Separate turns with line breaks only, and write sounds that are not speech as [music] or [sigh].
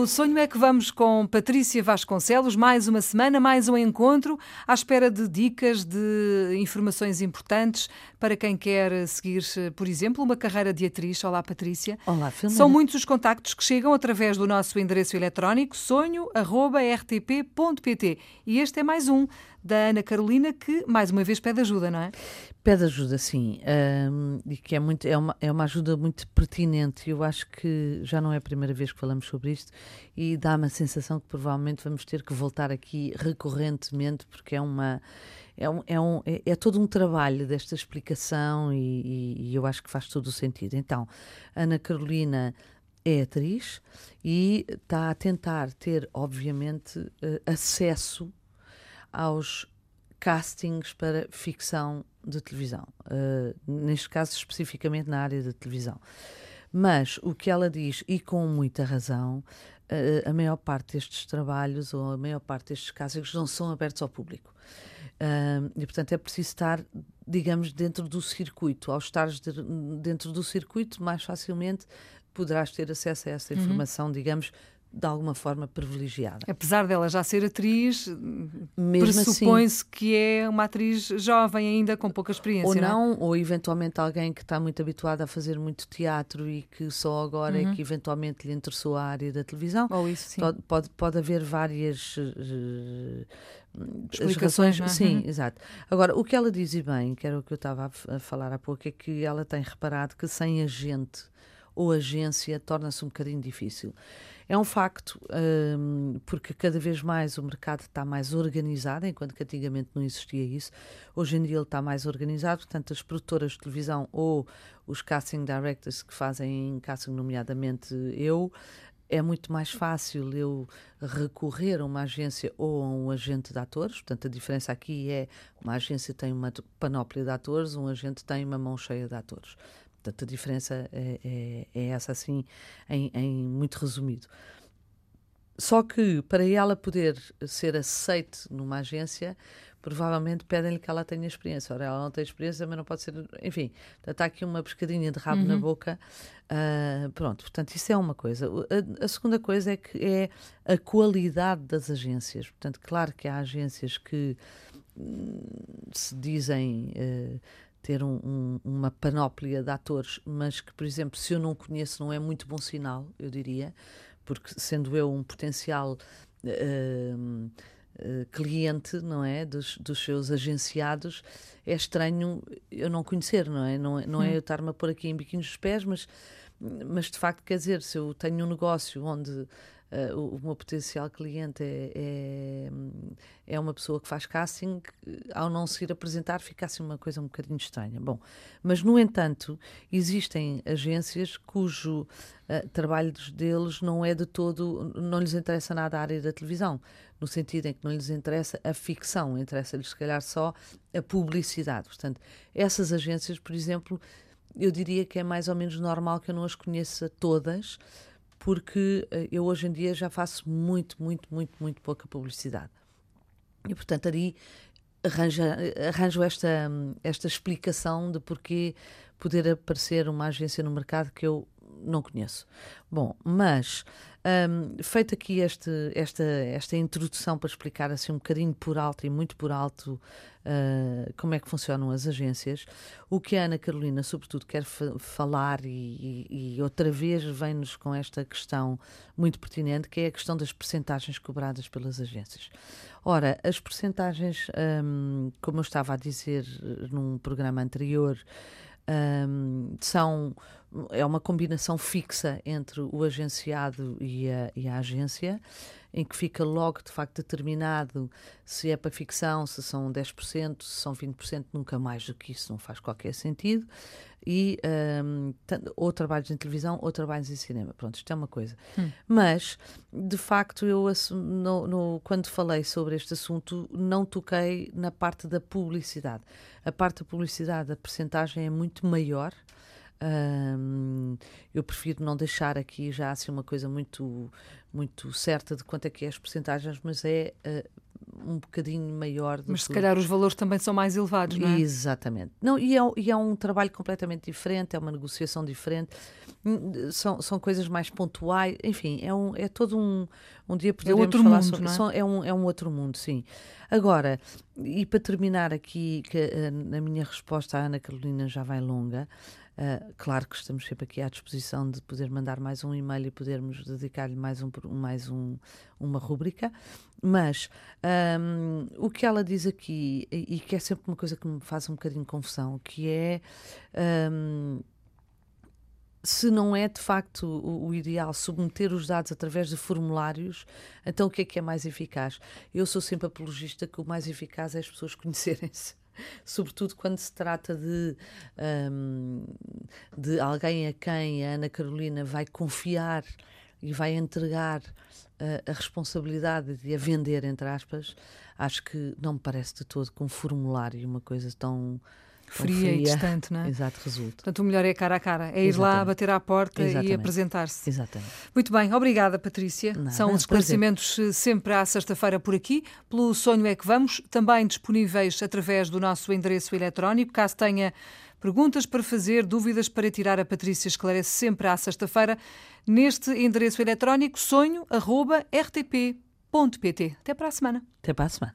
No Sonho é que vamos com Patrícia Vasconcelos, mais uma semana, mais um encontro, à espera de dicas, de informações importantes para quem quer seguir, por exemplo, uma carreira de atriz. Olá, Patrícia.
Olá, Filomena.
São muitos os contactos que chegam através do nosso endereço eletrónico sonho.rtp.pt e este é mais um da Ana Carolina, que mais uma vez pede ajuda, não é?
Pede ajuda, sim, um, e que é, muito, é, uma, é uma ajuda muito pertinente. Eu acho que já não é a primeira vez que falamos sobre isto e dá-me a sensação que provavelmente vamos ter que voltar aqui recorrentemente, porque é uma. É, um, é, um, é, é todo um trabalho desta explicação e, e, e eu acho que faz todo o sentido. Então, Ana Carolina é atriz e está a tentar ter, obviamente, eh, acesso aos castings para ficção de televisão, uh, neste caso especificamente na área da televisão. Mas o que ela diz, e com muita razão, uh, a maior parte destes trabalhos ou a maior parte destes castings não são abertos ao público. E portanto é preciso estar, digamos, dentro do circuito. Ao estar de, dentro do circuito, mais facilmente poderás ter acesso a essa uhum. informação, uhum. digamos, de alguma forma privilegiada.
Apesar dela já ser atriz, pressupõe-se assim, que é uma atriz jovem ainda, com pouca experiência.
Ou não,
não
ou eventualmente alguém que está muito habituado a fazer muito teatro e que só agora uhum. é que eventualmente lhe interessou a área da televisão.
Ou isso, sim.
Pode, pode, pode haver várias.
Uh, Explicações,
razões, é? sim, uhum. exato. Agora, o que ela diz e bem, que era o que eu estava a falar há pouco, é que ela tem reparado que sem agente ou agência torna-se um bocadinho difícil. É um facto, um, porque cada vez mais o mercado está mais organizado, enquanto que antigamente não existia isso. Hoje em dia ele está mais organizado, portanto, as produtoras de televisão ou os casting directors que fazem casting, nomeadamente eu, é muito mais fácil eu recorrer a uma agência ou a um agente de atores. Portanto, a diferença aqui é uma agência tem uma panóplia de atores, um agente tem uma mão cheia de atores. Portanto, a diferença é, é, é essa, assim, em, em, muito resumido. Só que para ela poder ser aceite numa agência, provavelmente pedem-lhe que ela tenha experiência. Ora, ela não tem experiência, mas não pode ser. Enfim, está aqui uma pescadinha de rabo uhum. na boca. Uh, pronto, portanto, isso é uma coisa. A, a, segunda coisa é que é a qualidade das agências. Portanto, claro que há agências que hum, se dizem. Uh, ter um, um, uma panóplia de atores, mas que, por exemplo, se eu não conheço, não é muito bom sinal, eu diria, porque sendo eu um potencial uh, uh, cliente, não é, dos, dos seus agenciados, é estranho eu não conhecer, não é? Não, é, não é eu estar-me a pôr aqui em biquinhos dos pés, mas, mas de facto, quer dizer, se eu tenho um negócio onde Uh, o, o, meu potencial cliente é, é, é, uma pessoa que faz casting, ao não se ir apresentar fica assim uma coisa um bocadinho estranha. Bom, mas no entanto, existem agências cujo uh, trabalho deles não é de todo, não lhes interessa nada a área da televisão, no sentido em que não lhes interessa a ficção, interessa-lhes se calhar só a publicidade. Portanto, essas agências, por exemplo, eu diria que é mais ou menos normal que eu não as conheça todas, porque eh, eu hoje em dia já faço muito, muito, muito, muito pouca publicidade. E, portanto, ali arranjo, esta, esta explicação de porquê poder aparecer uma agência no mercado que eu não conheço. Bom, mas um, feito aqui este, esta, esta introdução para explicar assim um bocadinho por alto e muito por alto uh, como é que funcionam as agências, o que a Ana Carolina, sobretudo, quer falar e, e, outra vez vem-nos com esta questão muito pertinente, que é a questão das percentagens cobradas pelas agências. Ora, as percentagens, um, como eu estava a dizer num programa anterior, um, são é uma combinação fixa entre o agenciado e a, e a, agência, em que fica logo de facto determinado se é para ficção, se são 10%, se são 20%, nunca mais do que isso, não faz qualquer sentido. E um, ou trabalhos em televisão ou trabalhos em cinema. Pronto, isto é uma coisa. Hum. Mas, de facto, eu no, no, quando falei sobre este assunto, não toquei na parte da publicidade. A parte da publicidade, a percentagem é muito maior. Um, eu prefiro não deixar aqui já assim uma coisa muito muito certa de quanto é que é as percentagens, mas é uh, um bocadinho maior
Mas se
que...
calhar os valores também são mais elevados, não é?
Exatamente. Não, e, é, e é um trabalho completamente diferente, é uma negociação diferente, hum, são, são coisas mais pontuais, enfim, é, um, é todo um, um dia poderíamos
é outro
falar
mundo,
sobre
não é?
são- é, um, é um outro mundo, sim. Agora, e para terminar aqui, que eh, a minha resposta à Ana Carolina já vai longa, eh, claro que estamos sempre aqui à disposição de poder mandar mais um e-mail e podermos dedicar-lhe mais, um, mais um, uma rúbrica, mas hum, o que ela diz aqui, e, que é sempre uma coisa que me faz um bocadinho confusão, que é hum, se não é de facto o, o ideal submeter os dados através de formulários, então o que é que é mais eficaz? Eu sou sempre apologista que o mais eficaz é as pessoas [laughs] conhecerem-se. Sobretudo quando se trata de, hum, de alguém a quem a Ana Carolina vai confiar e vai entregar eh, a responsabilidade de a vender, entre aspas, acho que não me parece de todo que um formulário, uma coisa tão, tão
Fria, e distante, não é?
Exato, resulta.
Portanto, o melhor é cara a cara, é ir lá,
Exatamente.
bater à porta e
Exatamente.
apresentar-se.
Exatamente.
Muito bem, obrigada, Patrícia. São os
prazer.
esclarecimentos eh, sempre à sexta-feira por aqui. Pelo Sonho é que Vamos, também disponíveis através do nosso endereço eletrónico. Caso tenha perguntas para fazer, dúvidas para tirar, a Patrícia esclarece sempre à sexta-feira neste endereço eletrónico sonho.rtp.pt. Até para a semana.
Até para a semana.